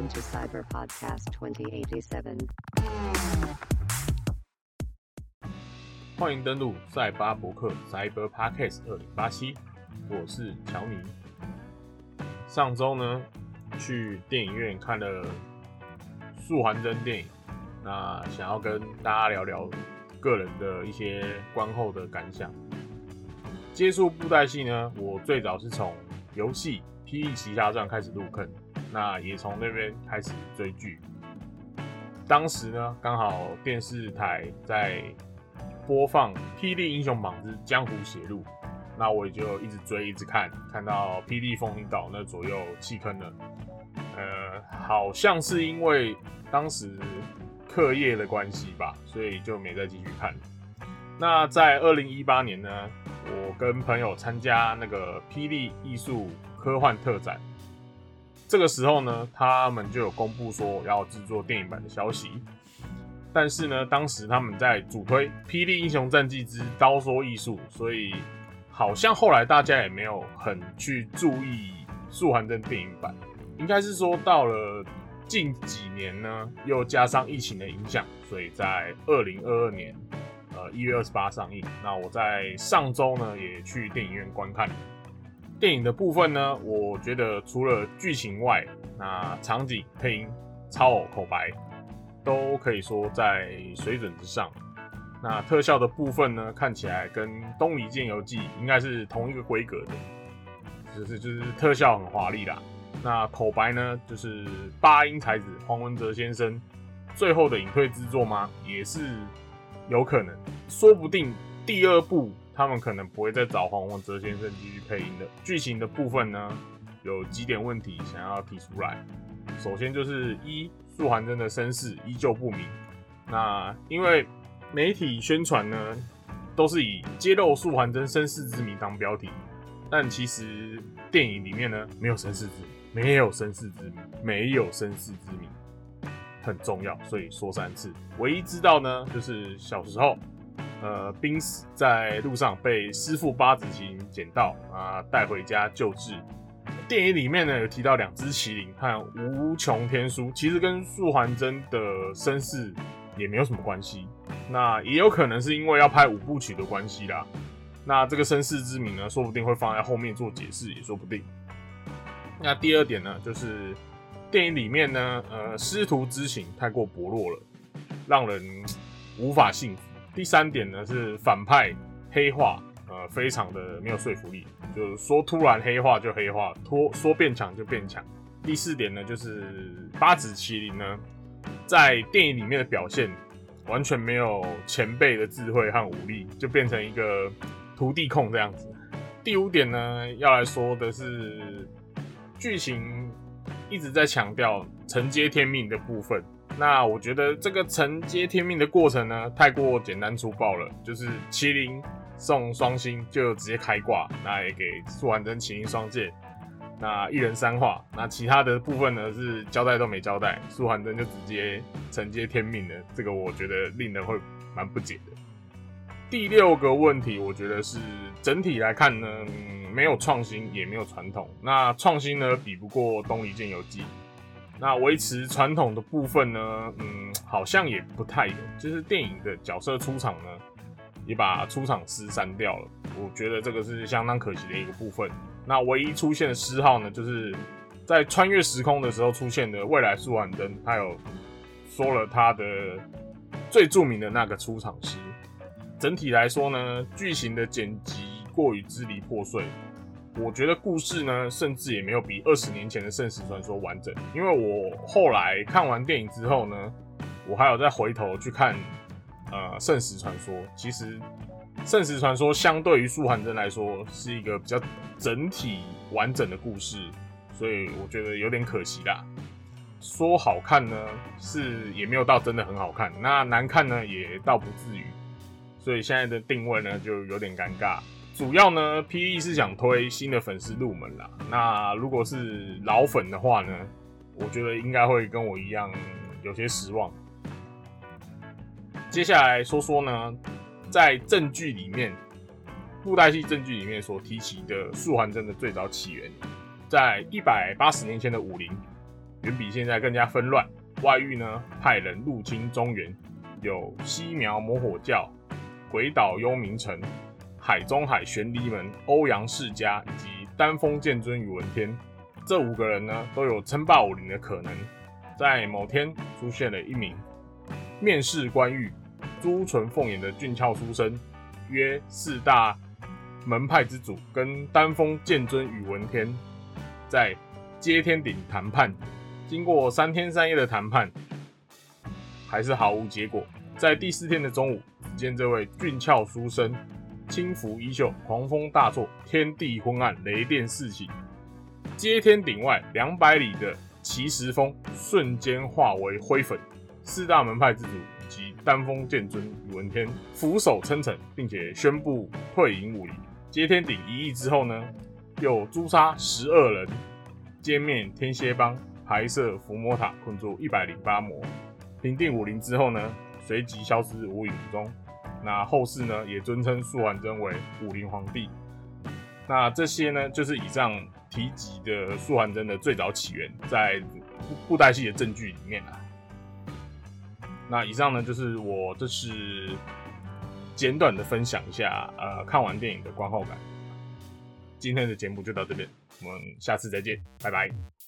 Welcome to Cyber Podcast 2087. 欢迎登录赛巴博客 Cyber Podcast 二零八七，我是乔尼。上周呢，去电影院看了素还真电影，那想要跟大家聊聊个人的一些观后的感想。接触布袋戏呢，我最早是从游戏《霹雳奇侠传》开始入坑，那也从那边开始追剧。当时呢，刚好电视台在播放《霹雳英雄榜之江湖血路》，那我也就一直追，一直看，看到霹雳风云岛那左右弃坑了。呃，好像是因为当时课业的关系吧，所以就没再继续看。那在二零一八年呢，我跟朋友参加那个霹雳艺术科幻特展，这个时候呢，他们就有公布说要制作电影版的消息。但是呢，当时他们在主推《霹雳英雄战记之刀说艺术》，所以好像后来大家也没有很去注意素还真电影版。应该是说到了近几年呢，又加上疫情的影响，所以在二零二二年。呃，一月二十八上映。那我在上周呢也去电影院观看电影的部分呢，我觉得除了剧情外，那场景、配音、超偶、口白都可以说在水准之上。那特效的部分呢，看起来跟《东离剑游记》应该是同一个规格的，就是就是特效很华丽啦。那口白呢，就是八音才子黄文哲先生最后的隐退之作吗？也是。有可能，说不定第二部他们可能不会再找黄文哲先生继续配音的。剧情的部分呢，有几点问题想要提出来。首先就是一，素还真的身世依旧不明。那因为媒体宣传呢，都是以揭露素还真身世之谜当标题，但其实电影里面呢，没有身世之谜没有身世之谜，没有身世之谜。很重要，所以说三次。唯一知道呢，就是小时候，呃，濒死在路上被师傅八子棋捡到啊，带回家救治。电影里面呢有提到两只麒麟和无穷天书，其实跟素还真的身世也没有什么关系。那也有可能是因为要拍五部曲的关系啦。那这个身世之谜呢，说不定会放在后面做解释，也说不定。那第二点呢，就是。电影里面呢，呃，师徒之情太过薄弱了，让人无法信服。第三点呢是反派黑化，呃，非常的没有说服力，就是说突然黑化就黑化，说说变强就变强。第四点呢就是八子麒麟呢，在电影里面的表现完全没有前辈的智慧和武力，就变成一个徒弟控这样子。第五点呢要来说的是剧情。一直在强调承接天命的部分，那我觉得这个承接天命的过程呢，太过简单粗暴了。就是麒麟送双星就直接开挂，那也给素还真麒麟双剑，那一人三话，那其他的部分呢是交代都没交代，素还真就直接承接天命了。这个我觉得令人会蛮不解的。第六个问题，我觉得是整体来看呢。没有创新，也没有传统。那创新呢，比不过《东离剑游记》。那维持传统的部分呢，嗯，好像也不太有。就是电影的角色出场呢，也把出场诗删掉了。我觉得这个是相当可惜的一个部分。那唯一出现的诗号呢，就是在穿越时空的时候出现的未来素还真，他有说了他的最著名的那个出场诗。整体来说呢，剧情的剪辑。过于支离破碎，我觉得故事呢，甚至也没有比二十年前的《圣石传说》完整。因为我后来看完电影之后呢，我还有再回头去看，呃，《圣石传说》。其实，《圣石传说》相对于《素还真》来说，是一个比较整体完整的故事，所以我觉得有点可惜啦。说好看呢，是也没有到真的很好看；那难看呢，也倒不至于。所以现在的定位呢，就有点尴尬。主要呢，P E 是想推新的粉丝入门啦。那如果是老粉的话呢，我觉得应该会跟我一样有些失望。接下来说说呢，在证据里面，布袋戏证据里面所提起的素还真的最早起源，在一百八十年前的武林，远比现在更加纷乱。外域呢，派人入侵中原，有西苗魔火教、鬼岛幽冥城、海中海玄离门、欧阳世家以及丹峰剑尊宇文天这五个人呢，都有称霸武林的可能。在某天，出现了一名面试官玉、朱唇凤眼的俊俏书生，约四大门派之主跟丹峰剑尊宇文天在接天顶谈判。经过三天三夜的谈判，还是毫无结果。在第四天的中午，只见这位俊俏书生轻拂衣袖，狂风大作，天地昏暗，雷电四起。接天顶外两百里的奇石峰瞬间化为灰粉。四大门派之主以及丹峰剑尊宇文天俯首称臣，并且宣布退隐武林。接天顶一役之后呢，又诛杀十二人，歼灭天蝎帮。排设伏魔塔，困住一百零八魔，平定武林之后呢，随即消失无影无踪。那后世呢，也尊称素还真为武林皇帝。那这些呢，就是以上提及的素还真的最早起源，在布袋戏的证据里面啊。那以上呢，就是我这是简短的分享一下，呃，看完电影的观后感。今天的节目就到这边，我们下次再见，拜拜。